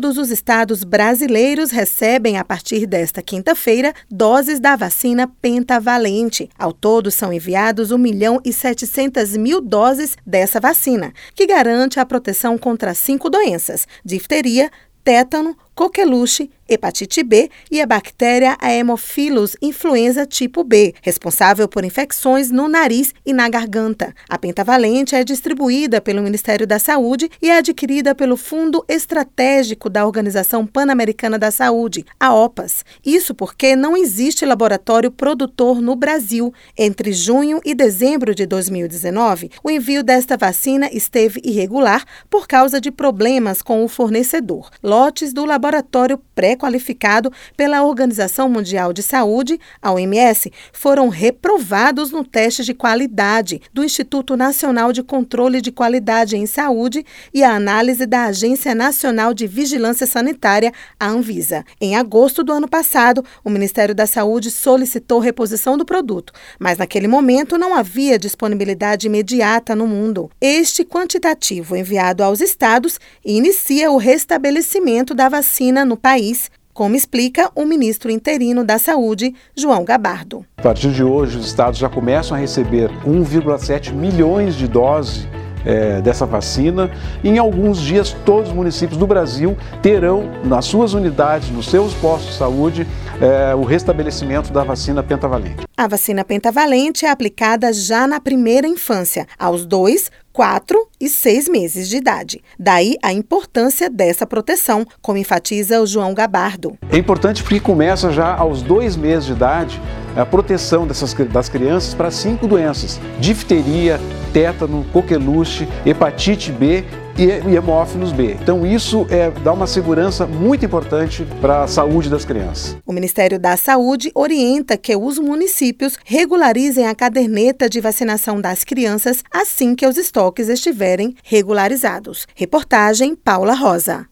todos os estados brasileiros recebem, a partir desta quinta-feira, doses da vacina pentavalente. Ao todo, são enviados 1 milhão e 700 mil doses dessa vacina, que garante a proteção contra cinco doenças: difteria, tétano, coqueluche, hepatite B e a bactéria Haemophilus influenza tipo B, responsável por infecções no nariz e na garganta. A pentavalente é distribuída pelo Ministério da Saúde e é adquirida pelo Fundo Estratégico da Organização Pan-Americana da Saúde, a OPAS. Isso porque não existe laboratório produtor no Brasil. Entre junho e dezembro de 2019, o envio desta vacina esteve irregular por causa de problemas com o fornecedor. Lotes do laboratório laboratório pré-qualificado pela Organização Mundial de Saúde, a OMS, foram reprovados no teste de qualidade do Instituto Nacional de Controle de Qualidade em Saúde e a análise da Agência Nacional de Vigilância Sanitária, a Anvisa. Em agosto do ano passado, o Ministério da Saúde solicitou reposição do produto, mas naquele momento não havia disponibilidade imediata no mundo. Este quantitativo enviado aos estados inicia o restabelecimento da vacina no país, como explica o ministro interino da Saúde, João Gabardo. A partir de hoje, os estados já começam a receber 1,7 milhões de doses é, dessa vacina. Em alguns dias, todos os municípios do Brasil terão nas suas unidades, nos seus postos de saúde, é, o restabelecimento da vacina pentavalente. A vacina pentavalente é aplicada já na primeira infância, aos dois, 4 e 6 meses de idade. Daí a importância dessa proteção, como enfatiza o João Gabardo. É importante porque começa já aos dois meses de idade a proteção dessas, das crianças para cinco doenças: difteria, tétano, coqueluche, hepatite B e hemófilos B. Então isso é, dá uma segurança muito importante para a saúde das crianças. O Ministério da Saúde orienta que os municípios regularizem a caderneta de vacinação das crianças assim que os estoques estiverem regularizados. Reportagem Paula Rosa.